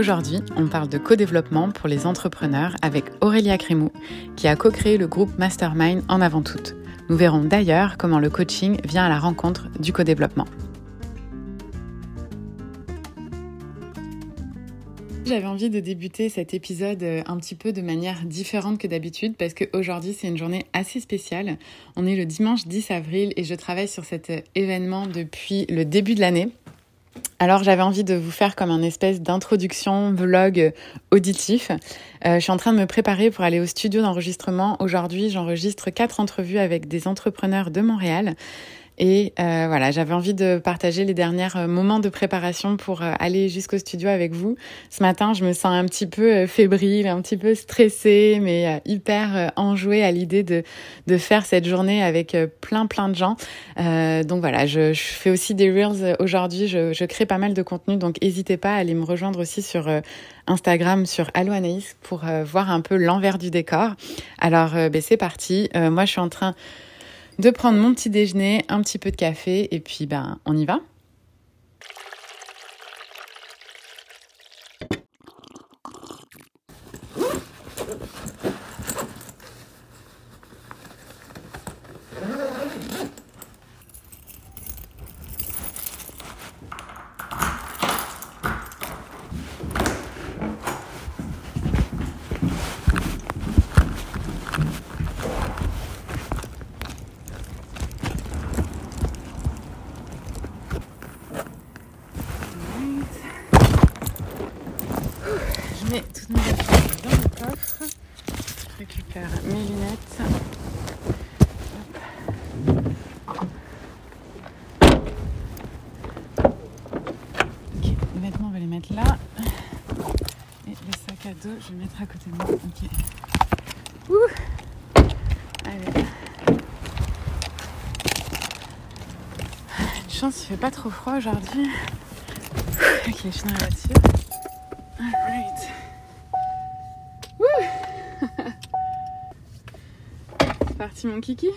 Aujourd'hui, on parle de co-développement pour les entrepreneurs avec Aurélia Crémou, qui a co-créé le groupe Mastermind en avant toute. Nous verrons d'ailleurs comment le coaching vient à la rencontre du co-développement. J'avais envie de débuter cet épisode euh, un petit peu de manière différente que d'habitude parce qu'aujourd'hui c'est une journée assez spéciale. On est le dimanche 10 avril et je travaille sur cet euh, événement depuis le début de l'année. Alors j'avais envie de vous faire comme un espèce d'introduction vlog euh, auditif. Euh, je suis en train de me préparer pour aller au studio d'enregistrement. Aujourd'hui, j'enregistre quatre entrevues avec des entrepreneurs de Montréal. Et euh, voilà, j'avais envie de partager les derniers euh, moments de préparation pour euh, aller jusqu'au studio avec vous. Ce matin, je me sens un petit peu fébrile, un petit peu stressée, mais hyper enjouée à l'idée de, de faire cette journée avec plein plein de gens. Donc voilà, je, je, fais aussi des reels aujourd'hui. Je, crée pas mal de contenu, donc n'hésitez pas à aller me rejoindre aussi sur Instagram, sur Allo Anaïs pour voir un peu l'envers du décor. Alors ben, c'est parti. moi, je suis en train de prendre mon petit déjeuner, un petit peu de café et puis ben on y va. Je vais mettre à côté de moi. Ok. Ouh Allez. Une chance, il fait pas trop froid aujourd'hui. Ok, je suis là-dessus. Alright. Ouh C'est parti mon kiki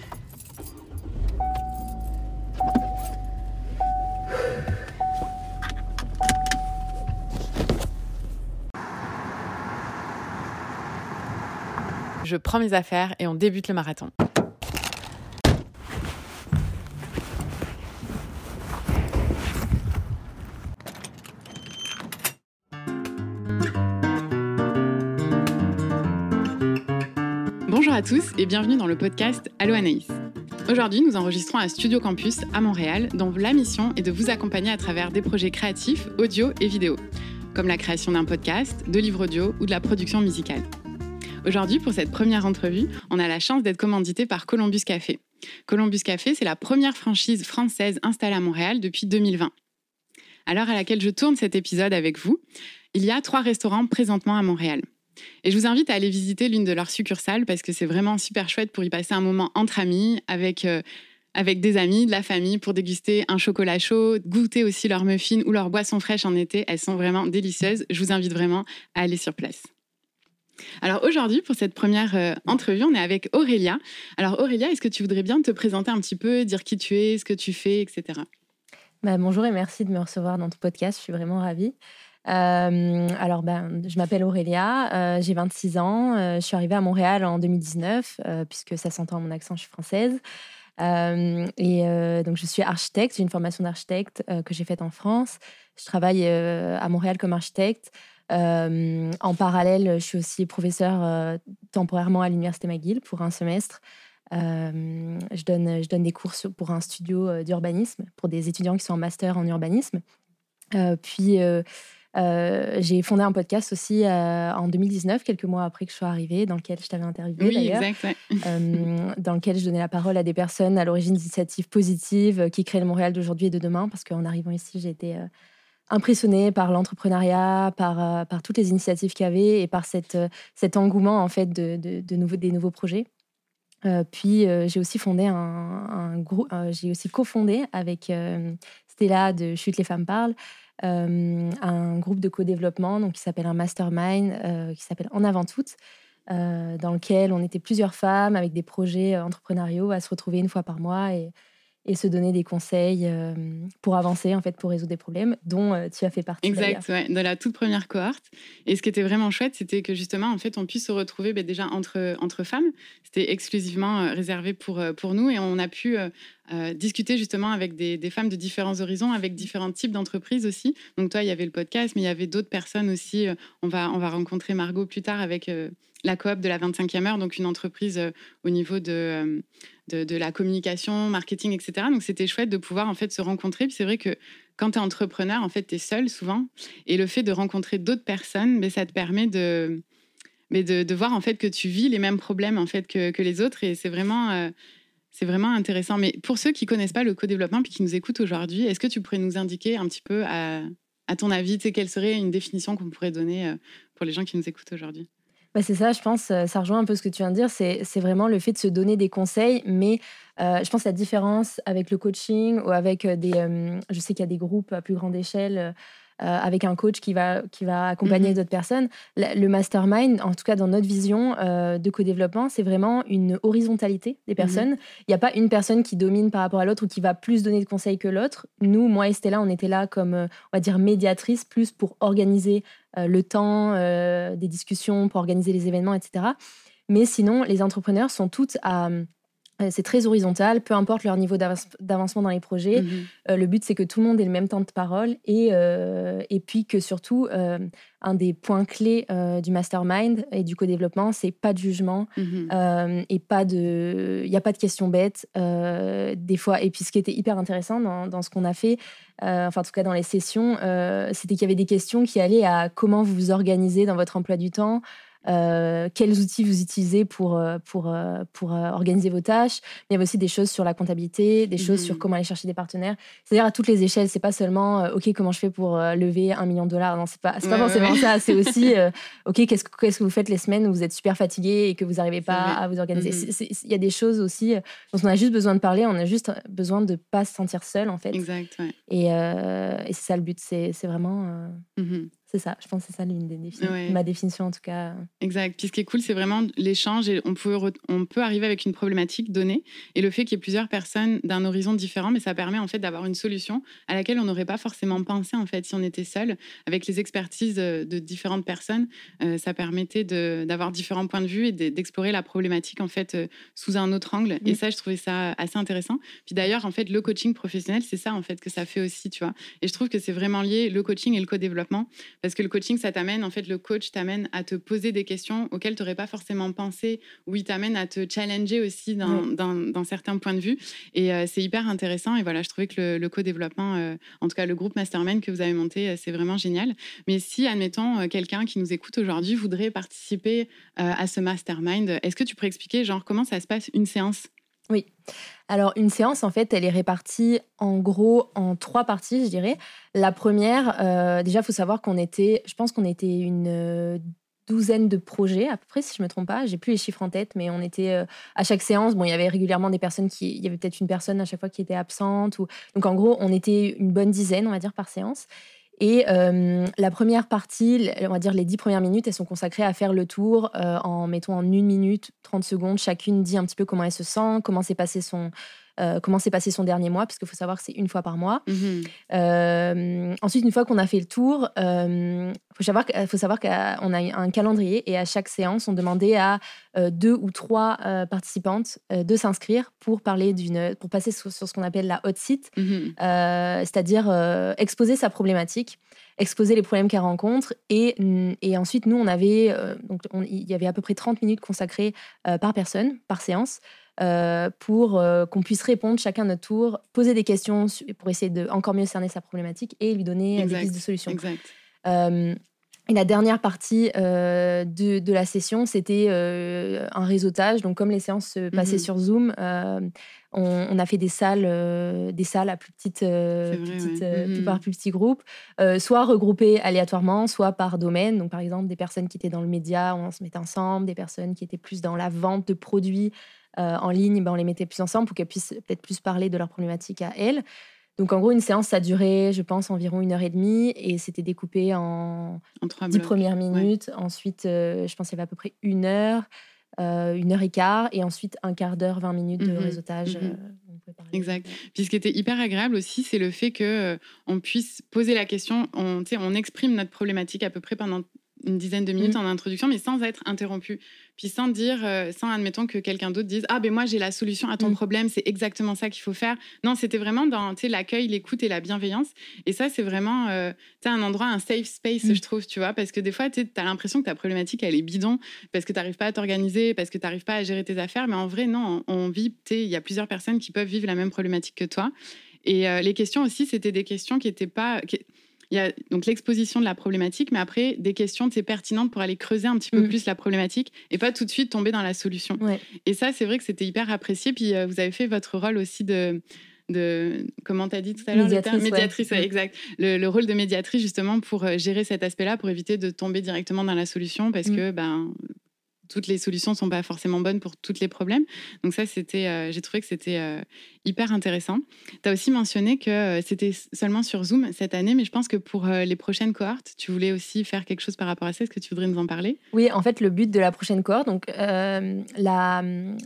je prends mes affaires et on débute le marathon. Bonjour à tous et bienvenue dans le podcast Allo Anaïs. Aujourd'hui, nous enregistrons à Studio Campus à Montréal, dont la mission est de vous accompagner à travers des projets créatifs, audio et vidéo, comme la création d'un podcast, de livres audio ou de la production musicale. Aujourd'hui, pour cette première entrevue, on a la chance d'être commandité par Columbus Café. Columbus Café, c'est la première franchise française installée à Montréal depuis 2020. À l'heure à laquelle je tourne cet épisode avec vous, il y a trois restaurants présentement à Montréal. Et je vous invite à aller visiter l'une de leurs succursales parce que c'est vraiment super chouette pour y passer un moment entre amis, avec, euh, avec des amis, de la famille, pour déguster un chocolat chaud, goûter aussi leurs muffins ou leurs boissons fraîches en été. Elles sont vraiment délicieuses. Je vous invite vraiment à aller sur place. Alors aujourd'hui, pour cette première euh, entrevue, on est avec Aurélia. Alors Aurélia, est-ce que tu voudrais bien te présenter un petit peu, dire qui tu es, ce que tu fais, etc. Bah, bonjour et merci de me recevoir dans ton podcast. Je suis vraiment ravie. Euh, alors, ben, je m'appelle Aurélia, euh, j'ai 26 ans. je suis arrivée à Montréal en 2019, puisque ça s'entend à mon accent, je suis française. et donc, je suis architecte, j'ai une formation d'architecte que j'ai faite en France. Je travaille à Montréal comme architecte. Euh, en parallèle, je suis aussi professeure euh, temporairement à l'Université McGill pour un semestre. Euh, je, donne, je donne des cours pour un studio d'urbanisme, pour des étudiants qui sont en master en urbanisme. puis, j'ai fondé un podcast aussi en 2019, quelques mois après que je sois arrivée, dans lequel je t'avais interviewé oui, d'ailleurs. dans lequel je donnais la parole à des personnes à l'origine d'initiatives positives qui créent le Montréal d'aujourd'hui et de demain, parce qu'en arrivant ici, j'ai été impressionnée par l'entrepreneuriat, par, euh, par toutes les initiatives qu'il y avait et par cette, euh, cet engouement en fait de, de, des nouveaux projets. Euh, puis j'ai aussi fondé un groupe, j'ai aussi cofondé avec Stella de Chute les femmes parlent un groupe de co-développement donc qui s'appelle un mastermind qui s'appelle En avant toutes. dans lequel on était plusieurs femmes avec des projets entrepreneuriaux à se retrouver une fois par mois et, et se donner des conseils euh, pour avancer, en fait, pour résoudre des problèmes dont euh, tu as fait partie. Exact, ouais, de la toute première cohorte. Et ce qui était vraiment chouette, c'était que justement, en fait, on puisse se retrouver ben, déjà entre, entre femmes. C'était exclusivement euh, réservé pour, pour nous et on a pu discuter justement avec des, des, femmes de différents horizons, avec différents types d'entreprises aussi. Donc toi, il y avait le podcast, mais il y avait d'autres personnes aussi. On va, on va rencontrer Margot plus tard avec la coop de la 25e heure, donc une entreprise au niveau de de, la communication, marketing, etc. Donc c'était chouette de pouvoir en fait se rencontrer. Puis c'est vrai que quand tu es entrepreneur, en fait, tu es seul souvent. Et le fait de rencontrer d'autres personnes, mais ça te permet de, de, voir en fait que tu vis les mêmes problèmes en fait que, les autres. Et c'est vraiment, euh, c'est vraiment intéressant. Mais pour ceux qui connaissent pas le co-développement puis qui nous écoutent aujourd'hui, est-ce que tu pourrais nous indiquer un petit peu à, à ton avis, quelle serait une définition qu'on pourrait donner euh, pour les gens qui nous écoutent aujourd'hui? Bah, c'est ça, je pense, euh, ça rejoint un peu ce que tu viens de dire, c'est vraiment le fait de se donner des conseils, mais euh, je pense la différence avec le coaching ou avec euh, des... je sais qu'il y a des groupes à plus grande échelle avec un coach qui va, qui va accompagner mhm. d'autres personnes. Le mastermind, en tout cas dans notre vision euh, de co-développement, c'est vraiment une horizontalité des mhm. personnes. Il n'y a pas une personne qui domine par rapport à l'autre ou qui va plus donner de conseils que l'autre. Nous, moi et Stella, on était là comme, euh, on va dire, médiatrice, plus pour organiser le temps des discussions, pour organiser les événements, etc. Mais sinon, les entrepreneurs sont toutes à euh, c'est très horizontal, peu importe leur niveau d'avancement dans les projets. Mhm. Euh, le but, c'est que tout le monde ait le même temps de parole et, euh, et puis que surtout, un des points clés du mastermind et du co-développement, c'est pas de jugement mhm. et pas de. Il n'y a pas de questions bêtes, des fois. Et puis, ce qui était hyper intéressant dans, dans ce qu'on a fait, enfin, en tout cas dans les sessions, c'était qu'il y avait des questions qui allaient à comment vous vous organisez dans votre emploi du temps. Euh, quels outils vous utilisez pour, euh, pour, euh, pour organiser vos tâches? il y avait aussi des choses sur la comptabilité, des choses sur mmh. comment aller chercher des partenaires. C'est-à-dire à toutes les échelles. C'est pas seulement OK, comment je fais pour lever un million de dollars? Non, c'est pas, pas forcément ça. C'est aussi OK, qu'est-ce, qu'est-ce que vous faites les semaines où vous êtes super fatigué et que vous n'arrivez pas à vous organiser? Mmh. Il y a des choses aussi dont on a juste besoin de parler. On a juste besoin de pas se sentir seul en fait. Exact. Et, et c'est ça le but. C'est, vraiment. Mmh c'est ça, je pense que c'est ça l'une des définitions, ma définition en tout cas. Exact. Puis ce qui est cool, c'est vraiment l'échange et on peut, on peut arriver avec une problématique donnée et le fait qu'il y ait plusieurs personnes d'un horizon différent, mais ça permet en fait d'avoir une solution à laquelle on n'aurait pas forcément pensé en fait si on était seul. Avec les expertises de différentes personnes, euh, ça permettait d'avoir différents points de vue et d'explorer la problématique en fait euh, sous un autre angle. Et ça, je trouvais ça assez intéressant. Puis d'ailleurs, en fait, le coaching professionnel, c'est ça en fait que ça fait aussi, tu vois. Et je trouve que c'est vraiment lié le coaching et le co-développement parce que le coaching, ça t'amène, en fait, le coach t'amène à te poser des questions auxquelles tu n'aurais pas forcément pensé, ou il t'amène à te challenger aussi d'un certain point de vue. Et euh, c'est hyper intéressant. Et voilà, je trouvais que le, co-développement, euh, en tout cas le groupe Mastermind que vous avez monté, euh, c'est vraiment génial. Mais si, admettons, quelqu'un qui nous écoute aujourd'hui voudrait participer à ce Mastermind, est-ce que tu pourrais expliquer, genre, comment ça se passe une séance? Oui. Alors, une séance, en fait, elle est répartie en gros en trois parties, je dirais. La première, euh, déjà, il faut savoir qu'on était, je pense qu'on était une euh, douzaine de projets à peu près, si je me trompe pas. J'ai plus les chiffres en tête, mais on était euh, à chaque séance. Bon, il y avait régulièrement des personnes qui, il y avait peut-être une personne à chaque fois qui était absente. Ou... Donc, en gros, on était une bonne dizaine, on va dire, par séance. Et euh, la première partie, on va dire les dix premières minutes, elles sont consacrées à faire le tour euh, en, mettons, en une minute, 30 secondes. Chacune dit un petit peu comment elle se sent, comment s'est passé son, euh, comment s'est passé son dernier mois, puisqu'il faut savoir que c'est une fois par mois. Mhm. Euh, ensuite, une fois qu'on a fait le tour, il euh, faut savoir, faut savoir qu'on a un calendrier et à chaque séance, on demandait à deux ou trois participantes de s'inscrire pour parler d'une, pour passer sur, ce qu'on appelle la hot seat, mhm. c'est-à-dire exposer sa problématique exposer les problèmes qu'elle rencontre. Et, et, ensuite, nous, on avait, donc il y avait à peu près 30 minutes consacrées par personne, par séance. Euh, pour euh, qu'on puisse répondre chacun à notre tour, poser des questions pour essayer de encore mieux cerner sa problématique et lui donner des pistes de solutions. Euh, et la dernière partie de, de, la session, c'était un réseautage. Donc, comme les séances se passaient mhm. sur Zoom, on, a fait des salles, des salles à plus petites, mhm. par plus petits groupes, soit regroupées aléatoirement, soit par domaine. Donc, par exemple, des personnes qui étaient dans le média, on se mettait ensemble, des personnes qui étaient plus dans la vente de produits euh, en ligne, ben, on les mettait plus ensemble pour qu'elles puissent peut-être plus parler de leurs problématiques à elles. Donc en gros, une séance, ça durait, je pense, environ une heure et demie et c'était découpé en, dix premières minutes. Ensuite, euh, je pense qu'il y avait à peu près une heure. une heure et quart, et ensuite un quart d'heure, 20 minutes de mhm. réseautage. Mhm. Exact. Puis ce qui était hyper agréable aussi, c'est le fait que on puisse poser la question, on, on exprime notre problématique à peu près pendant une dizaine de minutes mm. en introduction, mais sans être interrompu. Puis sans dire, euh, sans admettons que quelqu'un d'autre dise Ah, ben moi j'ai la solution à ton mm. problème, c'est exactement ça qu'il faut faire. Non, c'était vraiment dans l'accueil, l'écoute et la bienveillance. Et ça, c'est vraiment euh, un endroit, un safe space, mm. je trouve, tu vois, parce que des fois, tu as l'impression que ta problématique, elle est bidon, parce que tu n'arrives pas à t'organiser, parce que tu n'arrives pas à gérer tes affaires. Mais en vrai, non, on, vit, il y a plusieurs personnes qui peuvent vivre la même problématique que toi. Et euh, les questions aussi, c'était des questions qui n'étaient pas. Il y a donc l'exposition de la problématique, mais après des questions pertinentes pour aller creuser un petit peu mm. plus la problématique et pas tout de suite tomber dans la solution. Et ça, c'est vrai que c'était hyper apprécié. Puis euh, vous avez fait votre rôle aussi de de comment tu as dit tout à l'heure médiatrice, médiatrice mm. exact le, rôle de médiatrice justement pour euh, gérer cet aspect-là pour éviter de tomber directement dans la solution parce mm. que ben toutes les solutions sont pas forcément bonnes pour tous les problèmes. Donc ça, c'était, euh, j'ai trouvé que c'était euh, hyper intéressant. Tu as aussi mentionné que euh, c'était seulement sur Zoom cette année, mais je pense que pour les prochaines cohortes, tu voulais aussi faire quelque chose par rapport à ça. Est-ce que tu voudrais nous en parler? Oui, en fait, le but de la prochaine cohorte, donc la,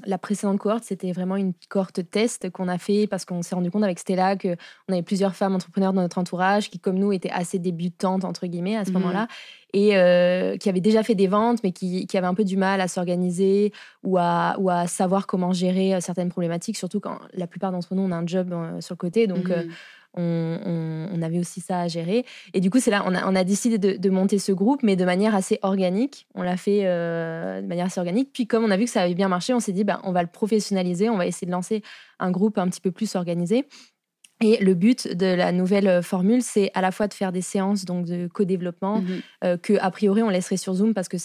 la, précédente cohorte, c'était vraiment une cohorte test qu'on a fait parce qu'on s'est rendu compte avec Stella qu'on avait plusieurs femmes entrepreneurs dans notre entourage qui, comme nous, étaient assez débutantes, entre guillemets, à ce mmh moment-là, et euh, qui avait déjà fait des ventes, mais qui, qui avait un peu du mal à s'organiser ou à, ou à savoir comment gérer euh, certaines problématiques, surtout quand la plupart d'entre nous, on a un job euh, sur le côté. Donc, mmh. on, on, avait aussi ça à gérer. Et du coup, c'est là, on a, on a décidé de, de, monter ce groupe, mais de manière assez organique. On l'a fait de manière assez organique. Puis, comme on a vu que ça avait bien marché, on s'est dit, bah, on va le professionnaliser, on va essayer de lancer un groupe un petit peu plus organisé. Et le but de la nouvelle euh, formule, c'est à la fois de faire des séances donc de co-développement euh, que a priori on laisserait sur Zoom parce que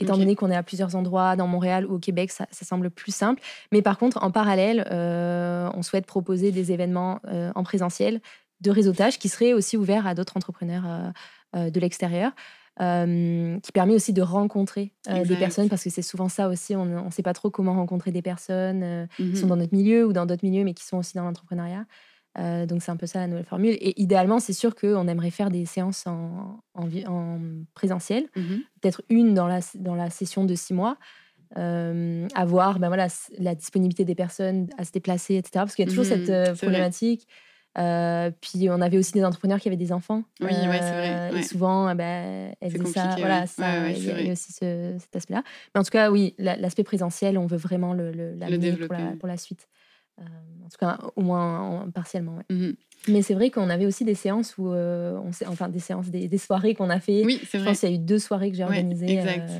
étant donné qu'on est à plusieurs endroits dans Montréal ou au Québec, ça, semble plus simple. Mais par contre, en parallèle, euh, on souhaite proposer des événements en présentiel de réseautage qui seraient aussi ouverts à d'autres entrepreneurs de l'extérieur. qui permet aussi de rencontrer des personnes parce que c'est souvent ça aussi, on ne sait pas trop comment rencontrer des personnes qui sont dans notre milieu ou dans d'autres milieux mais qui sont aussi dans l'entrepreneuriat. Euh, donc c'est un peu ça la nouvelle formule. Et idéalement, c'est sûr qu'on aimerait faire des séances en, en, présentiel, mmh peut-être une dans la, dans la session de six mois. Euh, avoir ben voilà, la disponibilité des personnes à se déplacer, etc. Parce qu'il y a toujours cette mmh euh, problématique. Euh, puis on avait aussi des entrepreneurs qui avaient des enfants. Oui, ouais, c'est vrai. Et souvent, eh ben, elles disaient ça. Voilà, ça, il, y a, aussi cet aspect-là. Mais en tout cas, oui, l'aspect présentiel, on veut vraiment le, le, le pour, la, pour la suite. Euh, en tout cas, au moins partiellement. Mmh Mais c'est vrai qu'on avait aussi des séances où, euh, on enfin des séances, des, soirées qu'on a fait. Oui, c'est vrai. Je pense qu'il y a eu deux soirées que j'ai organisées. exact.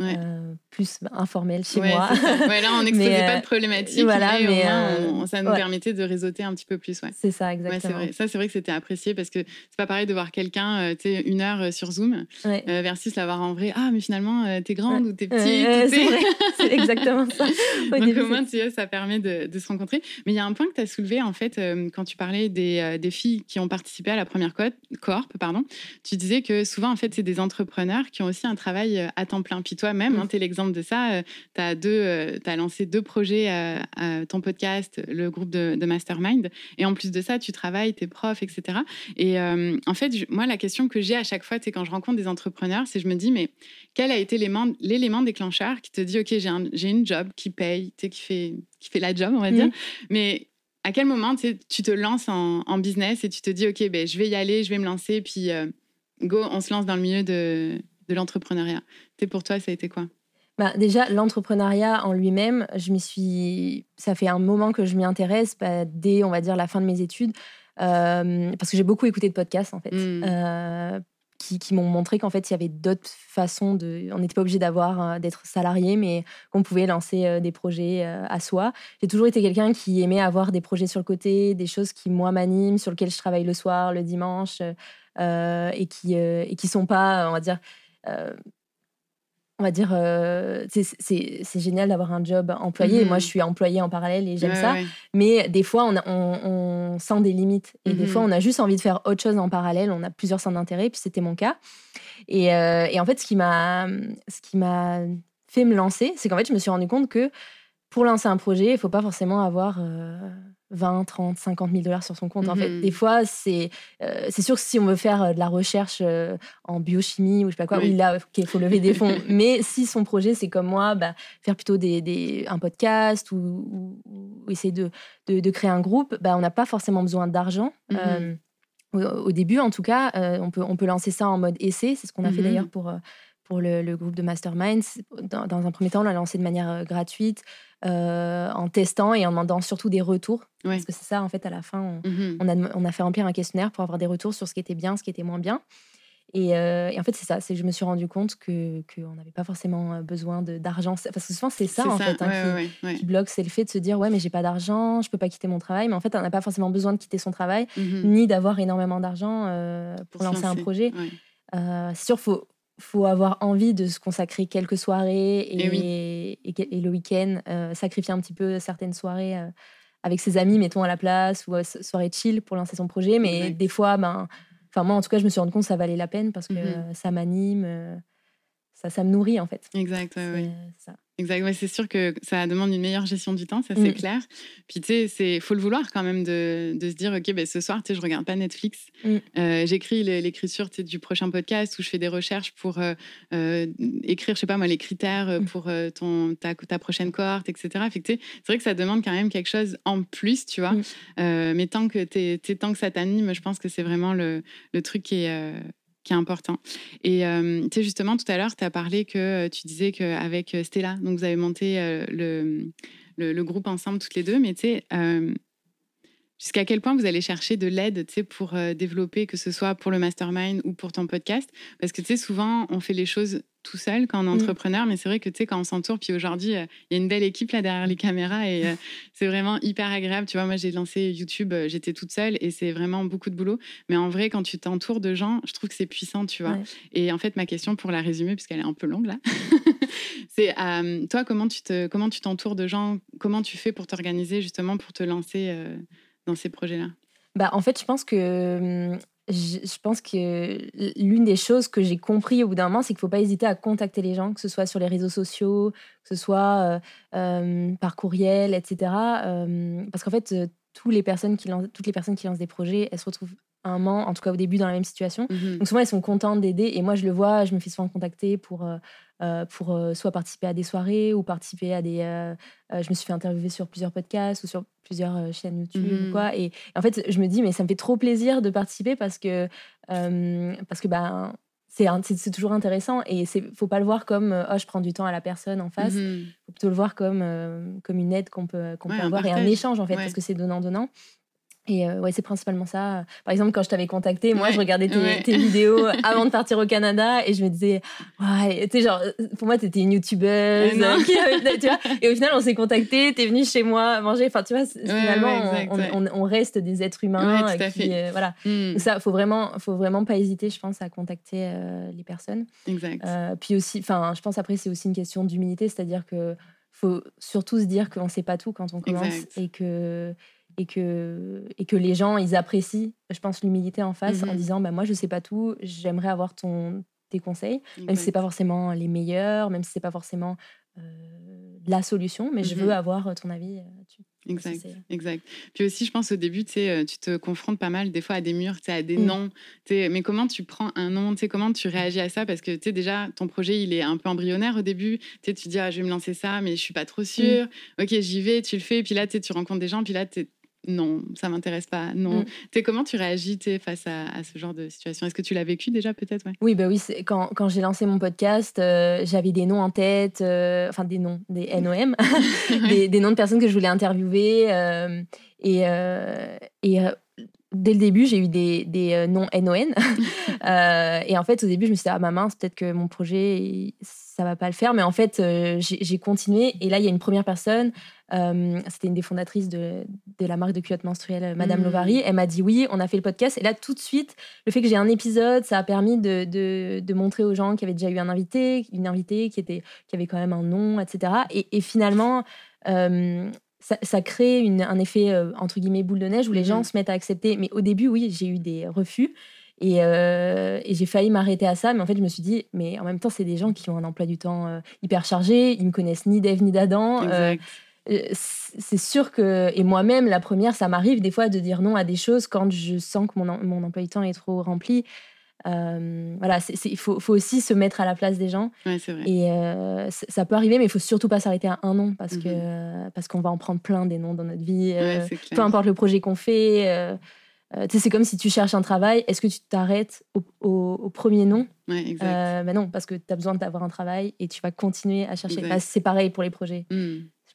Euh, euh, plus informel chez moi. Ouais, là, on n'exposait pas de euh, problématiques, voilà, mais, euh, ça nous permettait de réseauter un petit peu plus. C'est ça, exactement. Vrai. Ça, c'est vrai que c'était apprécié parce que c'est pas pareil de voir quelqu'un tu une heure sur Zoom versus l'avoir en vrai. Ah, mais finalement, t'es grande ou t'es petite. c'est exactement ça. Donc, au moins, tu vois, ça permet de, de se rencontrer. Mais il y a un point que tu as soulevé, en fait, quand tu parlais des, des, filles qui ont participé à la première cohorte, pardon, tu disais que souvent, en fait, c'est des entrepreneurs qui ont aussi un travail à temps plein. Puis toi, même hein, tu es l'exemple de ça. Euh, tu as, euh, as, lancé deux projets à, ton podcast, le groupe de, Mastermind. Et en plus de ça, tu travailles, tu es prof, etc. Et euh, en fait, moi, la question que j'ai à chaque fois, c'est quand je rencontre des entrepreneurs, c'est je me dis, mais quel a été l'élément déclencheur qui te dit, OK, j'ai une job qui paye, qui fait, qui fait la job, on va dire, mmh. mais à quel moment tu te lances en, business et tu te dis, OK, ben, je vais y aller, je vais me lancer, puis go, on se lance dans le milieu de, de l'entrepreneuriat. Pour toi, ça a été quoi? Bah, déjà, l'entrepreneuriat en lui-même, je m'y suis. Ça fait un moment que je m'y intéresse, bah, dès, on va dire, la fin de mes études, euh, parce que j'ai beaucoup écouté de podcasts, en fait, mmh. euh, qui, qui m'ont montré qu'en fait, il y avait d'autres façons de. On n'était pas obligé d'avoir, euh, d'être salarié, mais qu'on pouvait lancer des projets à soi. J'ai toujours été quelqu'un qui aimait avoir des projets sur le côté, des choses qui, moi, m'animent, sur lesquelles je travaille le soir, le dimanche, et qui et qui sont pas, on va dire on va dire, euh, c'est génial d'avoir un job employé. Moi, mmh je suis employée en parallèle et j'aime ça. Mais des fois, on, on, sent des limites. Et des fois, mmh on a juste envie de faire autre chose en parallèle. On a plusieurs centres d'intérêt, puis c'était mon cas. Et, euh, et, en fait, ce qui m'a fait me lancer, c'est qu'en fait, je me suis rendu compte que pour lancer un projet, il ne faut pas forcément avoir 20, 30, 50 000 dollars sur son compte. En fait, Mhm. des fois, c'est euh, c'est sûr que si on veut faire euh, de la recherche euh, en biochimie ou je sais pas quoi, Oui. oui, là, il faut lever des fonds. Mais si son projet, c'est comme moi, bah, faire plutôt des, des- un podcast ou, ou- ou essayer de, de, de créer un groupe, bah, on n'a pas forcément besoin d'argent. Euh, au, au début, en tout cas, on, peut, on peut lancer ça en mode essai. C'est ce qu'on a fait Mhm. d'ailleurs pour, pour le, le groupe de Masterminds. Dans, dans un premier temps, on l'a lancé de manière euh, gratuite, euh, en testant et en demandant surtout des retours. Ouais. Parce que c'est ça, en fait, à la fin, on, Mhm. on a, on a fait remplir un questionnaire pour avoir des retours sur ce qui était bien, ce qui était moins bien. Et, euh, et en fait, c'est ça, c'est que je me suis rendu compte que qu'on n'avait pas forcément besoin d'argent. Parce que souvent, c'est ça, en fait, hein, ouais, qui, ouais, bloque, c'est le fait de se dire, ouais, mais j'ai pas d'argent, je peux pas quitter mon travail. Mais en fait, on n'a pas forcément besoin de quitter son travail, Mhm. ni d'avoir énormément d'argent euh, pour, lancer un projet. Euh, c'est sûr, faut faut avoir envie de se consacrer quelques soirées et, Eh oui. et, le week-end, euh, sacrifier un petit peu certaines soirées euh, avec ses amis, mettons à la place, ou euh, so- soirée chill pour lancer son projet. Mais des fois, ben, moi en tout cas, je me suis rendu compte que ça valait la peine parce que Mhm. euh, ça m'anime, ça, ça me nourrit en fait. Exact, ouais, ça. Exact, ouais, c'est sûr que ça demande une meilleure gestion du temps, ça c'est Mm. clair. Puis tu sais, c'est faut le vouloir quand même de, de se dire ok, ben, ce soir, tu sais, je regarde pas Netflix, Mm. Euh, j'écris l'é- l'écriture du prochain podcast où je fais des recherches pour euh, euh, écrire, je sais pas moi, les critères euh, Mm. pour ton ta, ta prochaine cohorte, etc. C'est vrai que ça demande quand même quelque chose en plus, tu vois. Mais tant que tant que ça t'anime, je pense que c'est vraiment le, le truc qui est qui est important. Et euh, tu sais, justement, tout à l'heure, tu as parlé que euh, tu disais qu'avec Stella, donc vous avez monté euh, le, le, groupe ensemble toutes les deux, mais tu sais, euh, jusqu'à quel point vous allez chercher de l'aide pour euh, développer, que ce soit pour le mastermind ou pour ton podcast? Parce que souvent, on fait les choses tout seul quand on est Mm. entrepreneur, mais c'est vrai que quand on s'entoure, puis aujourd'hui, euh, il y a une belle équipe là derrière les caméras et euh, c'est vraiment hyper agréable. Tu vois, moi, j'ai lancé YouTube, j'étais toute seule et c'est vraiment beaucoup de boulot. Mais en vrai, quand tu t'entoures de gens, je trouve que c'est puissant, tu vois. Ouais. Et en fait, ma question pour la résumer, puisqu'elle est un peu longue là, c'est toi, comment tu te, comment tu t'entoures de gens? Comment tu fais pour t'organiser justement pour te lancer ces projets-là? Bah, en fait, je pense que hum, je, pense que l'une des choses que j'ai compris au bout d'un moment, c'est qu'il ne faut pas hésiter à contacter les gens, que ce soit sur les réseaux sociaux, que ce soit euh, euh, par courriel, etc. Euh, parce qu'en fait, euh, tous les personnes qui lancent, toutes les personnes qui lancent des projets, elles se retrouvent un moment, en tout cas au début, dans la même situation. Mhm. Donc souvent, elles sont contentes d'aider. Et moi, je le vois, je me fais souvent contacter pour, euh, euh, pour euh, soit participer à des soirées ou participer à des... euh, je me suis fait interviewer sur plusieurs podcasts ou sur plusieurs chaînes YouTube ou quoi. Et, et en fait, je me dis, mais ça me fait trop plaisir de participer parce que, parce que ben, c'est toujours intéressant. Et il faut pas le voir comme, oh, je prends du temps à la personne en face. Il Mhm. faut plutôt le voir comme, comme une aide qu'on peut, qu'on Ouais, peut avoir et un échange, en fait, Ouais. parce que c'est donnant-donnant. Et euh, ouais, c'est principalement ça. Par exemple, quand je t'avais contacté, moi, Ouais, je regardais tes, ouais. tes vidéos avant de partir au Canada et je me disais, ouais, tu sais, genre, pour moi, t'étais une youtubeuse. Euh, tu vois et au final, on s'est contacté, t'es venu chez moi manger. Enfin, tu vois, Ouais, finalement, exact, on, ouais. on- on reste des êtres humains. À qui, fait. euh, voilà. Donc ça, faut vraiment, faut vraiment pas hésiter, je pense, à contacter euh, les personnes. Exact. Euh, puis aussi, enfin, je pense après, c'est aussi une question d'humilité, c'est-à-dire que faut surtout se dire qu'on ne sait pas tout quand on commence Exact. et que, et, que, et que les gens, ils apprécient, je pense, l'humilité en face en Mhm. disant bah, Moi, je ne sais pas tout, j'aimerais avoir ton, tes conseils, même si ce Exact. n'est pas forcément les meilleurs, même si ce n'est pas forcément euh, la solution, mais je Mhm. veux avoir ton avis euh, là-dessus. Exact, Ça, c'est- exact. Puis aussi, je pense au début, tu euh, te confrontes pas mal des fois à des murs, à des Mm. noms. Mais comment tu prends un nom, comment tu réagis à ça? Parce que déjà, ton projet, il est un peu embryonnaire au début. Tu sais, tu dis, ah, je vais me lancer ça, mais je suis pas trop sûre. Ok, j'y vais, tu le fais. Puis là, tu rencontres des gens, puis là, tu non, ça m'intéresse pas. Non. Mm. Comment tu réagis face à, à ce genre de situation? Est-ce que tu l'as vécu déjà, peut-être? Ouais. Oui, bah oui, quand, quand j'ai lancé mon podcast, euh, j'avais des noms en tête, euh, enfin des noms, des NOM, des, des noms de personnes que je voulais interviewer. euh, et et dès le début, j'ai eu des, des euh, noms NON. Euh, et en fait, au début, je me suis dit, ah ma mince, peut-être que mon projet, ça va pas le faire. Mais en fait, euh, j'ai continué. Et là, il y a une première personne, euh, c'était une des fondatrices de, de la marque de culottes menstruelles, Madame Mhm. Lovary. Elle m'a dit oui, on a fait le podcast. Et là, tout de suite, le fait que j'ai un épisode, ça a permis de, de, de montrer aux gens qu'il y avait déjà eu un invité, une invitée qui, était, qui avait quand même un nom, etc. Et, et finalement, euh, ça, ça crée une, un effet, euh, entre guillemets, boule de neige où les gens se mettent à accepter. Mais au début, oui, j'ai eu des refus. Et, euh, et j'ai failli m'arrêter à ça, mais en fait, je me suis dit, mais en même temps, c'est des gens qui ont un emploi du temps euh, hyper chargé, ils me connaissent ni d'Ève ni d'Adam. C'est sûr que, et moi-même, la première, ça m'arrive des fois de dire non à des choses quand je sens que mon, mon emploi du temps est trop rempli. Euh, voilà, il faut, faut, aussi se mettre à la place des gens. Ouais, vrai. Et euh, ça peut arriver, mais il faut surtout pas s'arrêter à un nom parce que mmh parce qu'on va en prendre plein des noms dans notre vie. Euh, peu importe le projet qu'on fait. c'est comme si tu cherches un travail. Est-ce que tu t'arrêtes au, premier nom? Ouais, exact. Non, parce que tu as besoin d'avoir un travail et tu vas continuer à chercher. c'est pareil pour les projets.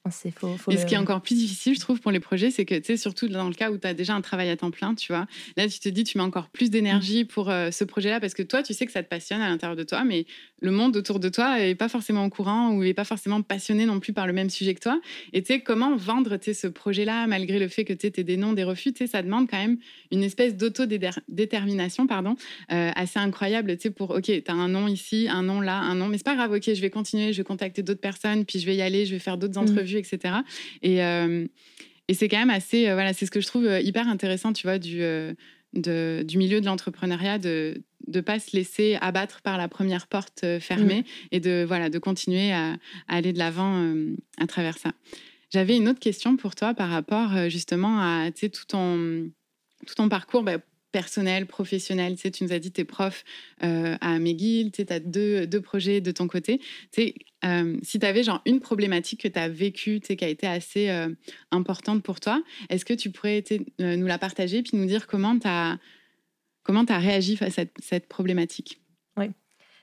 Mmh. C'est faux. Et ce qui est encore plus difficile, je trouve, pour les projets, c'est que, tu sais, surtout dans le cas où tu as déjà un travail à temps plein, tu vois, là, tu te dis, tu mets encore plus d'énergie mm. pour euh, ce projet-là parce que toi, tu sais que ça te passionne à l'intérieur de toi, mais le monde autour de toi est pas forcément au courant ou est pas forcément passionné non plus par le même sujet que toi. Et tu sais, comment vendre ce projet-là malgré le fait que tu aies des noms, des refus, tu sais, ça demande quand même une espèce d'autodétermination, pardon, euh, assez incroyable, tu sais, pour, OK, tu as un nom ici, un nom là, un nom, mais c'est pas grave, OK, je vais continuer, je vais contacter d'autres personnes, puis je vais y aller, je vais faire d'autres mm. entrevues etc. Et, euh, et c'est quand même assez, euh, voilà, c'est ce que je trouve euh, hyper intéressant, tu vois, du, de, du milieu de l'entrepreneuriat, de ne pas se laisser abattre par la première porte fermée mm. et de, voilà, de continuer à, aller de l'avant à travers ça. J'avais une autre question pour toi par rapport justement à tout ton, tout ton parcours. Bah, personnel, professionnel. Tu, sais, tu nous as dit, tes profs euh, à McGill, tu as deux, projets de ton côté. Sais, euh, si tu avais genre une problématique que tu as vécue, tu sais, qui a été assez euh, importante pour toi, est-ce que tu pourrais nous la partager puis nous dire comment tu as, comment as réagi face à cette, cette problématique? Oui.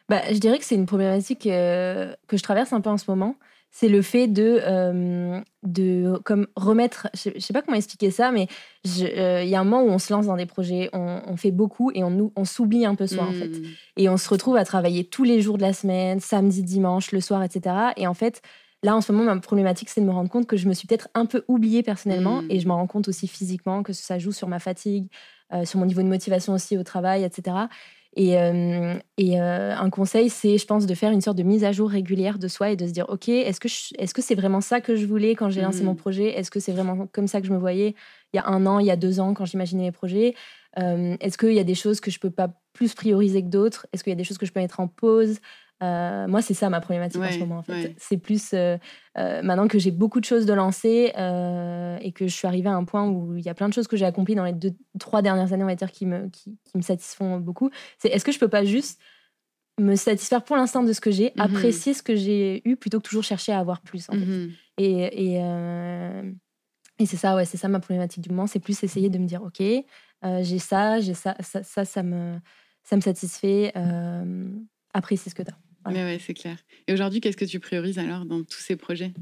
Bah, je dirais que c'est une problématique que je traverse un peu en ce moment c'est le fait de, euh, de comme remettre, je ne sais pas comment expliquer ça, mais euh, il y a un moment où on se lance dans des projets, on, fait beaucoup et on, on s'oublie un peu soi en fait. Hmm. Et on se retrouve à travailler tous les jours de la semaine, samedi, dimanche, le soir, etc. Et en fait, là en ce moment, ma problématique, c'est de me rendre compte que je me suis peut-être un peu oubliée personnellement hmm. et je m'en rends compte aussi physiquement que ça joue sur ma fatigue, euh, sur mon niveau de motivation aussi au travail, etc. Et, euh, et euh, un conseil, c'est, je pense, de faire une sorte de mise à jour régulière de soi et de se dire, OK, est-ce que, est-ce que c'est vraiment ça que je voulais quand j'ai lancé mon mmh. projet? Est-ce que c'est vraiment comme ça que je me voyais il y a un an, il y a deux ans, quand j'imaginais mes projets? Euh, Est-ce qu'il y a des choses que je peux pas plus prioriser que d'autres? Est-ce qu'il y a des choses que je peux mettre en pause? Euh, moi, c'est ça ma problématique en ce moment. En fait. C'est plus euh, euh, maintenant que j'ai beaucoup de choses de lancer et que je suis arrivée à un point où il y a plein de choses que j'ai accomplies dans les deux, trois dernières années, on va dire, qui me, qui, me satisfont beaucoup. C'est est-ce que je peux pas juste me satisfaire pour l'instant de ce que j'ai, mm-hmm. apprécier ce que j'ai eu plutôt que toujours chercher à avoir plus. En fait. Mm-hmm. Et, et, et c'est ça, ouais, c'est ça ma problématique du moment. C'est plus essayer de me dire, ok, j'ai ça, j'ai ça, ça, ça, ça, me, ça me satisfait. apprécier ce que tu as. Mais ouais, c'est clair. Et aujourd'hui, qu'est-ce que tu priorises alors dans tous ces projets?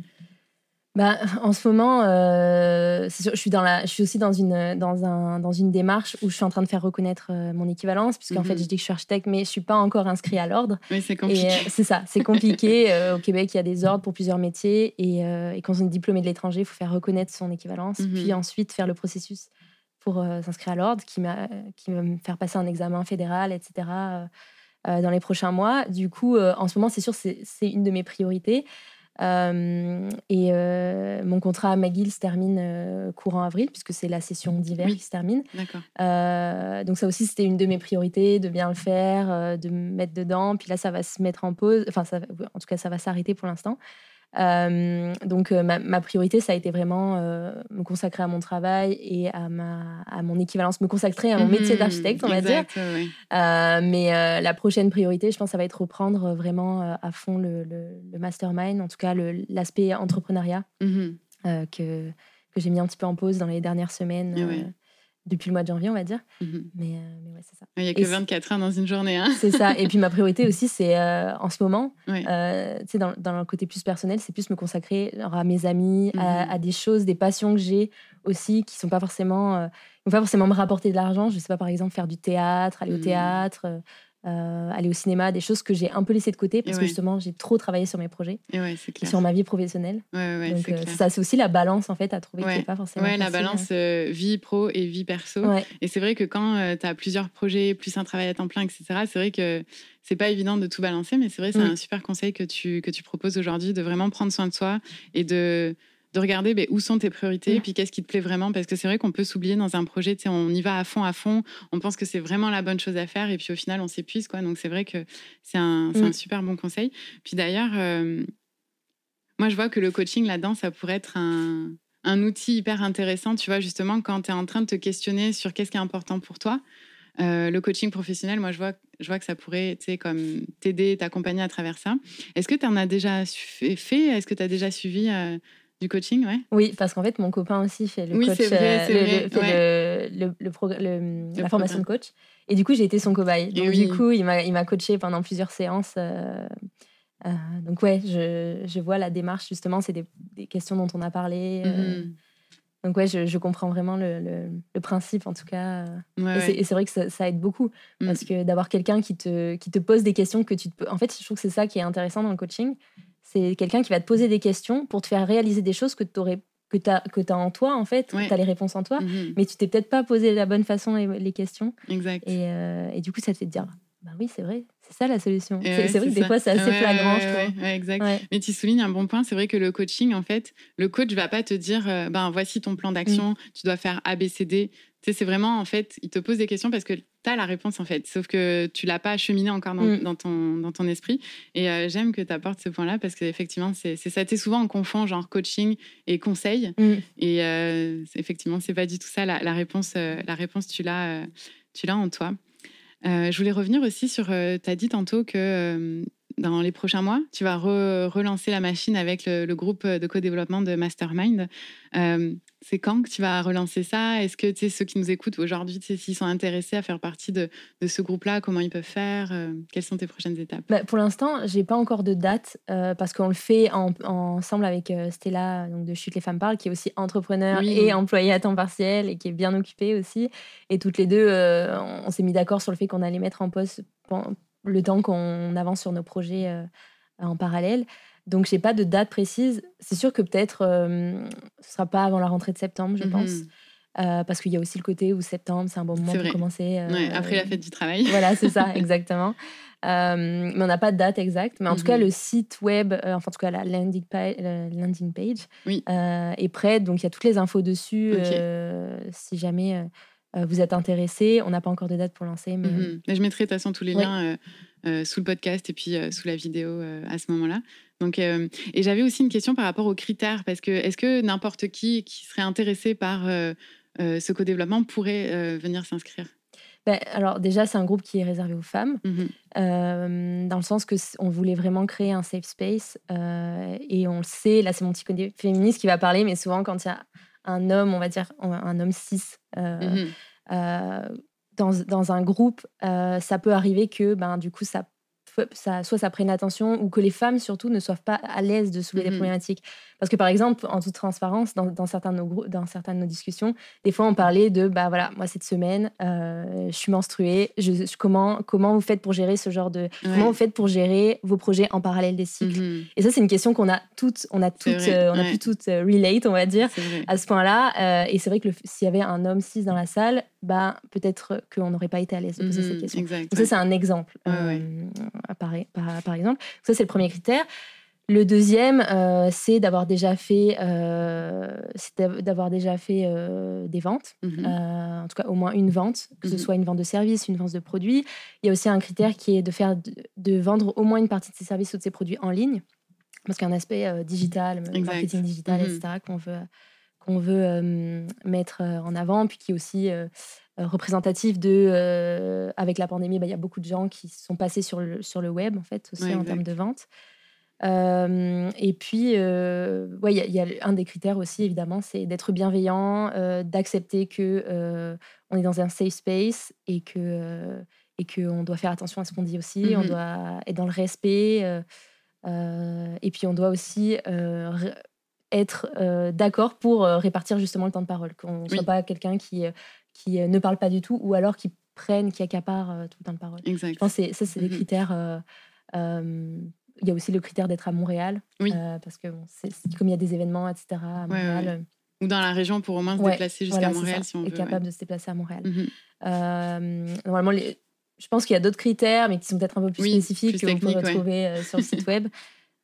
Bah, en ce moment, euh, je, suis dans la, je suis aussi dans une, dans, un, dans une démarche où je suis en train de faire reconnaître euh, mon équivalence, puisqu'en fait, mhm. je dis que je suis architecte, mais je ne suis pas encore inscrit à l'ordre. Oui, c'est compliqué. Euh, c'est ça, c'est compliqué. au Québec, il y a des ordres pour plusieurs métiers. Et, et quand on est diplômé de l'étranger, il faut faire reconnaître son équivalence, mhm. puis ensuite faire le processus pour s'inscrire à l'ordre, qui, qui va me faire passer un examen fédéral, etc. Euh, dans les prochains mois. Du coup, euh, en ce moment, c'est sûr, c'est une de mes priorités. Euh, et mon contrat à McGill se termine courant avril, puisque c'est la session d'hiver qui se termine. donc ça aussi, c'était une de mes priorités, de bien le faire, de me mettre dedans. Puis là, ça va se mettre en pause. Enfin, ça, en tout cas, ça va s'arrêter pour l'instant. Euh, donc euh, ma, priorité, ça a été vraiment euh, me consacrer à mon travail et à, ma, à mon équivalence, me consacrer à mon métier mmh, d'architecte, on va dire. mais la prochaine priorité, je pense, ça va être reprendre vraiment à fond le, le, mastermind, en tout cas l'aspect entrepreneuriat mmh que, que j'ai mis un petit peu en pause dans les dernières semaines depuis le mois de janvier, on va dire. Mhm. Mais, euh, mais ouais, c'est ça. Il n'y a que 24 heures dans une journée. Hein c'est ça. Et puis ma priorité aussi, c'est euh, en ce moment, euh, tu sais, dans, dans, le côté plus personnel, c'est plus me consacrer à mes amis, à, mhm. à, des choses, des passions que j'ai aussi, qui ne sont pas forcément, vont pas forcément me rapporter de l'argent. Je ne sais pas, par exemple, faire du théâtre, aller au mhm. théâtre. Euh, aller au cinéma, des choses que j'ai un peu laissées de côté parce que justement j'ai trop travaillé sur mes projets et sur ma vie professionnelle. Donc euh, ça c'est aussi la balance en fait à trouver qui pas forcément. Ouais, la balance euh, vie pro et vie perso. Et c'est vrai que quand tu as plusieurs projets, plus un travail à temps plein, etc. C'est vrai que c'est pas évident de tout balancer, mais c'est vrai c'est mm. un super conseil que tu que tu proposes aujourd'hui de vraiment prendre soin de soi et de de regarder ben, où sont tes priorités, et mm. puis qu'est-ce qui te plaît vraiment, parce que c'est vrai qu'on peut s'oublier dans un projet, on y va à fond, à fond, on pense que c'est vraiment la bonne chose à faire, et puis au final, on s'épuise, quoi. Donc c'est vrai que c'est un, un, mm. super bon conseil. Puis d'ailleurs, euh, moi, je vois que le coaching là-dedans, ça pourrait être un, un outil hyper intéressant, tu vois, justement, quand tu es en train de te questionner sur qu'est-ce qui est important pour toi. Euh, le coaching professionnel, moi, je vois, je vois que ça pourrait comme t'aider, t'accompagner à travers ça. Est-ce que tu en as déjà fait? Est-ce que tu as déjà suivi euh, du coaching ouais Oui, parce qu'en fait, mon copain aussi fait le oui, coach, vrai, euh, le, le, la formation de coach. Et du coup, j'ai été son cobaye. Donc, du coup, il m'a coaché pendant plusieurs séances. donc, ouais, je, je, vois la démarche, justement, c'est des, des, questions dont on a parlé. Mmh donc ouais, je, comprends vraiment le, le, principe en tout cas. et c'est vrai que ça, aide beaucoup mmh. parce que d'avoir quelqu'un qui te, qui te pose des questions que tu te... En fait, je trouve que c'est ça qui est intéressant dans le coaching. C'est quelqu'un qui va te poser des questions pour te faire réaliser des choses que tu aurais que tu as, que as en toi, en fait, tu as les réponses en toi, mmh mais tu t'es peut-être pas posé de la bonne façon les, les questions. Exact. Et, euh, et, du coup, ça te fait te dire, bah oui, c'est vrai, c'est ça la solution. C'est vrai que des fois, c'est assez flagrant, je trouve. exact. Mais tu soulignes un bon point. C'est vrai que le coaching, en fait, le coach va pas te dire, euh, ben voici ton plan d'action, mm. tu dois faire A, B, C, D. Tu sais, c'est vraiment, en fait, il te pose des questions parce que tu as la réponse, en fait. Sauf que tu l'as pas acheminé encore dans, mm. ton, dans ton esprit. Et euh, j'aime que tu apportes ce point-là parce qu'effectivement, c'est ça. Tu souvent, on confond genre coaching et conseil. Mm. Et euh, effectivement, c'est pas du tout ça. La, la réponse, la réponse tu l'as tu l'as en toi. Euh, je voulais revenir aussi sur, euh, tu as dit tantôt que euh, dans les prochains mois, tu vas relancer la machine avec le, groupe de co-développement de Mastermind. c'est quand que tu vas relancer ça? Est-ce que ceux qui nous écoutent aujourd'hui, s'ils sont intéressés à faire partie de, ce groupe-là, comment ils peuvent faire? Quelles sont tes prochaines étapes? Bah, Pour l'instant, j'ai pas encore de date parce qu'on le fait ensemble avec Stella donc de Chute les femmes parlent, qui est aussi entrepreneur et employée à temps partiel et qui est bien occupée aussi. Et toutes les deux, on s'est mis d'accord sur le fait qu'on allait mettre en pause le temps qu'on avance sur nos projets euh, en parallèle. Donc, je n'ai pas de date précise. C'est sûr que peut-être euh, ce ne sera pas avant la rentrée de septembre, je pense. Mhm. Euh, parce qu'il y a aussi le côté où septembre, c'est un bon moment pour commencer. après la fête du travail. voilà, c'est ça, exactement. mais on n'a pas de date exacte. Mais en tout cas, mhm. le site web, enfin, en tout cas, la landing, page, landing page est prêt. Donc, il y a toutes les infos dessus. si jamais euh, vous êtes intéressé. On n'a pas encore de date pour lancer. Mais... Mhm. Je mettrai de toute façon tous les liens euh, euh, sous le podcast et puis sous la vidéo à ce moment-là. Donc, et j'avais aussi une question par rapport aux critères, parce que est-ce que n'importe qui qui serait intéressé par ce co-développement pourrait venir s'inscrire? Ben, alors déjà, c'est un groupe qui est réservé aux femmes, mhm. dans le sens que on voulait vraiment créer un safe space. et on le sait, là c'est mon petit côté féministe qui va parler, mais souvent quand il y a un homme, on va dire un homme cis, euh, mmh euh, dans, dans, un groupe, euh, ça peut arriver que ben, du coup, ça ça, soit ça prenne attention ou que les femmes surtout ne soient pas à l'aise de soulever des mmh problématiques. Parce que par exemple, en toute transparence, dans, dans, certains, de nos, dans certaines de nos discussions, des fois on parlait de, bah voilà, moi cette semaine, euh, je suis menstruée, je, comment, comment vous faites pour gérer ce genre de... Comment vous faites pour gérer vos projets en parallèle des cycles? Mmh Et ça, c'est une question qu'on a toutes, on a toutes, euh, on a pu toutes euh, relate, on va dire, à ce point-là. et c'est vrai que s'il y avait un homme cis dans la salle, bah, peut-être qu'on n'aurait pas été à l'aise de poser cette mmh question. Donc ça, c'est un exemple, par, par, par, exemple. Ça, c'est le premier critère. Le deuxième, euh, c'est d'avoir déjà fait, euh, d'avoir déjà fait euh, des ventes, mmh en tout cas au moins une vente, que ce mmh soit une vente de services, une vente de produits. Il y a aussi un critère qui est de faire, de, vendre au moins une partie de ses services ou de ses produits en ligne, parce qu'il y a un aspect digital, marketing digital, etc. Mmh qu'on veut qu'on veut mettre en avant, puis qui est aussi représentatif de, avec la pandémie, bah, il y a beaucoup de gens qui sont passés sur le, sur le web, en fait, aussi en termes de vente. Euh, et puis, euh, ouais, il y, a un des critères aussi, évidemment, c'est d'être bienveillant, euh, d'accepter que on est dans un safe space et que et qu'on doit faire attention à ce qu'on dit aussi. On mmh doit être dans le respect. et puis, on doit aussi être d'accord pour répartir justement le temps de parole. Qu'on ne soit pas quelqu'un qui, qui ne parle pas du tout ou alors qui prenne, qui accapare tout le temps de parole. Exact. Je pense que ça, c'est des mmh critères il y a aussi le critère d'être à Montréal. Euh, parce que comme il y a des événements, etc. à Montréal. Euh, Ou dans la région pour au moins se déplacer jusqu'à Montréal si on est capable de se déplacer à Montréal. Euh, normalement, je pense qu'il y a d'autres critères, mais qui sont peut-être un peu plus spécifiques que vous pouvez retrouver sur le site web.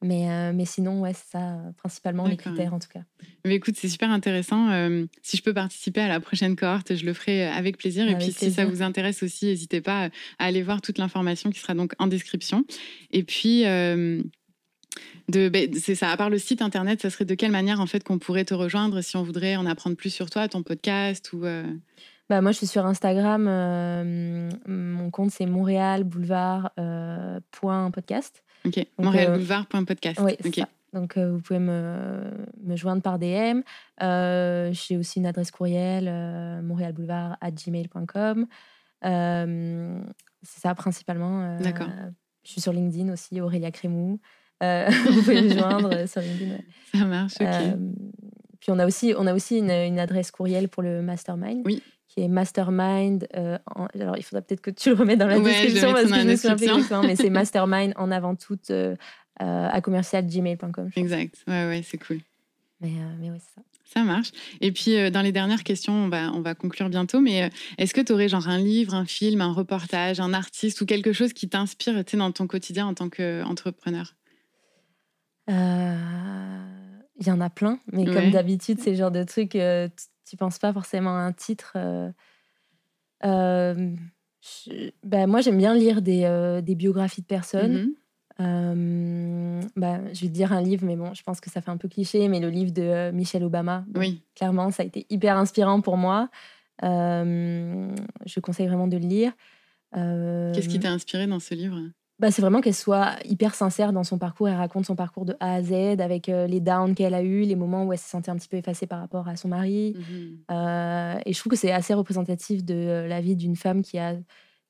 Mais, euh, mais sinon, ouais, c'est ça, euh, principalement les critères en tout cas. Mais écoute, c'est super intéressant. Euh, si je peux participer à la prochaine cohorte, je le ferai avec plaisir. et puis, si ça vous intéresse aussi, n'hésitez pas à aller voir toute l'information qui sera donc en description. Et puis, de, ben, c'est ça. À part le site internet, ça serait de quelle manière en fait qu'on pourrait te rejoindre si on voudrait en apprendre plus sur toi, ton podcast ou. Bah, moi, je suis sur Instagram. Euh, mon compte, c'est Montréal Boulevard euh, podcast. Ok. Montréal Boulevard podcast. Oui, Donc, vous pouvez me, me, joindre par DM. J'ai aussi une adresse courriel, montréalboulevard.gmail.com. c'est ça, principalement. D'accord. Je suis sur LinkedIn aussi, Aurélia Crémou. Euh, vous pouvez me joindre sur LinkedIn. Ça marche, ok. Euh, puis on a aussi, on a aussi une, une, adresse courriel pour le mastermind. Oui. Qui est mastermind. Euh, alors, il faudra peut-être que tu le remettes dans la description parce que je me souviens plus mais c'est mastermind en avant tout à commercial.gmail.com. Exact. Ouais, ouais, c'est cool. Mais, mais oui, c'est ça. Ça marche. Et puis, dans les dernières questions, on va, on va conclure bientôt, mais est-ce que tu aurais genre un livre, un film, un reportage, un artiste ou quelque chose qui t'inspire dans ton quotidien en tant qu'entrepreneur? Euh, il y en a plein, mais comme d'habitude, c'est le genre de truc, euh, tu penses pas forcément à un titre. Euh, bah, moi, j'aime bien lire des, des, biographies de personnes. Bah, je vais te dire un livre, mais bon, je pense que ça fait un peu cliché, mais le livre de Michelle Obama. oui. Clairement, ça a été hyper inspirant pour moi. je conseille vraiment de le lire. Qu'est-ce qui t'a inspiré dans ce livre? Bah, c'est vraiment qu'elle soit hyper sincère dans son parcours. Elle raconte son parcours de A à Z avec euh, les downs qu'elle a eu, les moments où elle se sentait un petit peu effacée par rapport à son mari. Mmh euh, et je trouve que c'est assez représentatif de euh, la vie d'une femme qui a,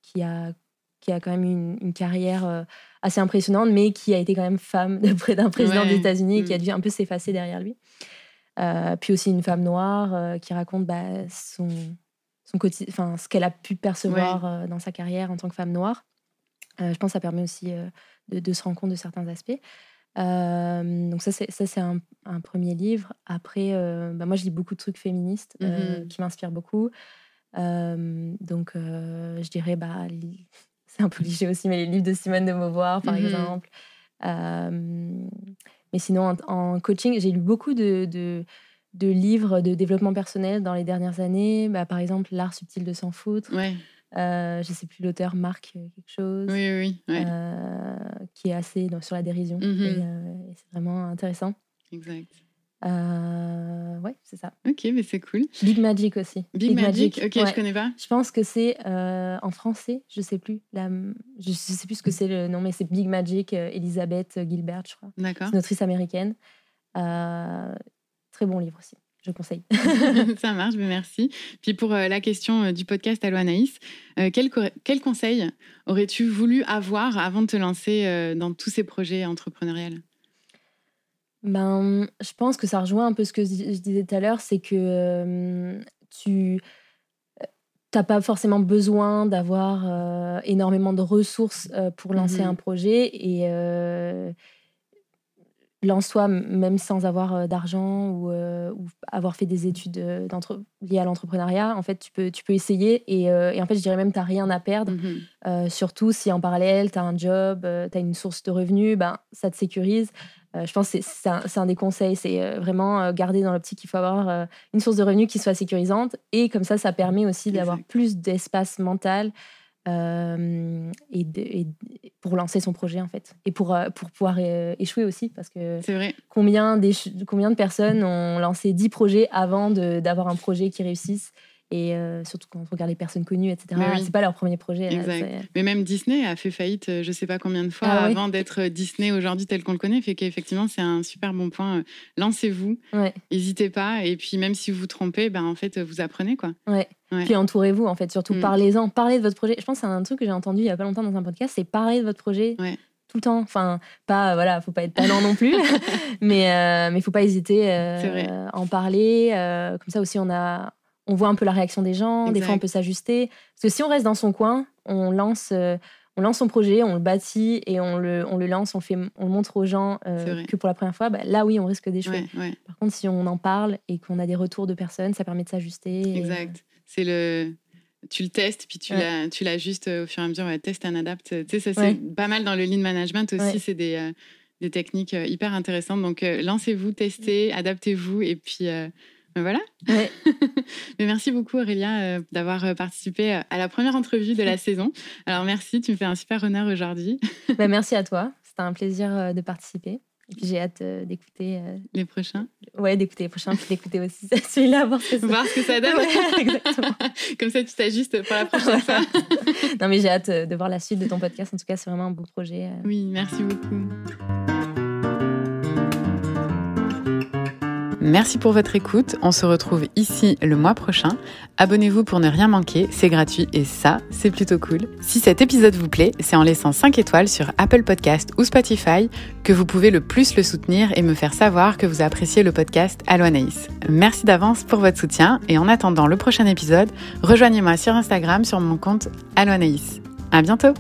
qui, a, qui a quand même une, une carrière assez impressionnante, mais qui a été quand même femme de près d'un président des États-Unis et qui a mmh. dû un peu s'effacer derrière lui. puis aussi une femme noire qui raconte bah, son, son enfin, ce qu'elle a pu percevoir dans sa carrière en tant que femme noire. Euh, je pense que ça permet aussi euh, de, se rendre compte de certains aspects. Euh, donc ça, c'est, un, premier livre. Après, bah, moi, je lis beaucoup de trucs féministes mmh qui m'inspirent beaucoup. donc, je dirais, bah, c'est un peu cliché aussi, mais les livres de Simone de Beauvoir, par mmh exemple. mais sinon, en, coaching, j'ai lu beaucoup de, de, livres de développement personnel dans les dernières années. Bah, par exemple, L'art subtil de s'en foutre. Ouais. Euh, je ne sais plus l'auteur, Marc euh, quelque chose. Oui, oui, oui. Euh, qui est assez sur la dérision. Mm-hmm. c'est vraiment intéressant. Exact. ouais, c'est ça. Ok, mais c'est cool. Big Magic aussi. Big, Magic, ok, je connais pas. Je pense que c'est en français, je sais plus. La, je sais plus ce que c'est le nom, mais c'est Big Magic, Elisabeth Gilbert, je crois. D'accord. C'est une autrice américaine. très bon livre aussi je conseille. ça marche, mais merci. Puis pour euh, la question euh, du podcast Allo Anaïs, euh, quel, quel, conseil aurais-tu voulu avoir avant de te lancer dans tous ces projets entrepreneuriels ben, Je pense que ça rejoint un peu ce que je disais tout à l'heure, c'est que tu n'as pas forcément besoin d'avoir énormément de ressources pour lancer mmh un projet et lance-toi même sans avoir d'argent ou, euh, ou, avoir fait des études liées à l'entrepreneuriat. En fait, tu peux, tu peux essayer et, et en fait, je dirais même, tu n'as rien à perdre. Mmh surtout si en parallèle, tu as un job, tu as une source de revenus, ben, ça te sécurise. je pense que c'est un, un, des conseils, c'est vraiment garder dans l'optique qu'il faut avoir une source de revenus qui soit sécurisante. Et comme ça, ça permet aussi d'avoir plus d'espace mental euh, et, pour lancer son projet en fait. Et pour, euh, pour pouvoir euh, échouer aussi parce que vrai. combien, combien de personnes ont lancé 10 projets avant d'avoir un projet qui réussisse et euh, surtout quand on regarde les personnes connues, etc. C'est pas leur premier projet. Mais même Disney a fait faillite, euh, je sais pas combien de fois, ah avant d'être euh, Disney aujourd'hui tel qu'on le connaît. Fait qu'effectivement, c'est un super bon point. Lancez-vous, n'hésitez pas. Et puis, même si vous vous trompez, ben, en fait, vous apprenez. Quoi. Ouais. Puis entourez-vous, en fait. Surtout, mm. parlez-en. Parlez de votre projet. Je pense que c'est un truc que j'ai entendu il y a pas longtemps dans un podcast c'est parler de votre projet. Tout le temps. Enfin, pas, voilà, faut pas être talent non plus, mais il mais faut pas hésiter à en parler. comme ça aussi, on a, on voit un peu la réaction des gens. Des fois, on peut s'ajuster. Parce que si on reste dans son coin, on lance, euh, on lance son projet, on le bâtit et on le, on le lance, on, fait, on le montre aux gens euh, que pour la première fois. Bah, là, oui, on risque d'échouer. Par contre, si on en parle et qu'on a des retours de personnes, ça permet de s'ajuster. Exact. C'est le tu le testes, puis tu ouais. l'ajustes au fur et à mesure. Teste and adapt. Tu sais, ça, c'est pas mal dans le lean management aussi. C'est des, euh, des, techniques hyper intéressantes. Donc, lancez-vous, testez, adaptez-vous. Et puis, voilà. Mais merci beaucoup Aurélia euh, d'avoir euh, participé euh, à la première entrevue de la saison. Alors merci, tu me fais un super honneur aujourd'hui. Bah, merci à toi, c'était un plaisir de participer. j'ai hâte d'écouter. les prochains Ouais, d'écouter les prochains, puis d'écouter aussi celui-là, voir ce voir ce que ça donne. exactement. Comme ça, tu t'ajustes pour la prochaine fois. non, mais j'ai hâte de voir la suite de ton podcast. En tout cas, c'est vraiment un beau projet. Oui, merci beaucoup. Merci pour votre écoute. On se retrouve ici le mois prochain. Abonnez-vous pour ne rien manquer, c'est gratuit et ça, c'est plutôt cool. Si cet épisode vous plaît, c'est en laissant 5 étoiles sur Apple Podcast ou Spotify que vous pouvez le plus le soutenir et me faire savoir que vous appréciez le podcast Allo Anaïs. Merci d'avance pour votre soutien et en attendant le prochain épisode, rejoignez-moi sur Instagram sur mon compte Allo Anaïs. À bientôt!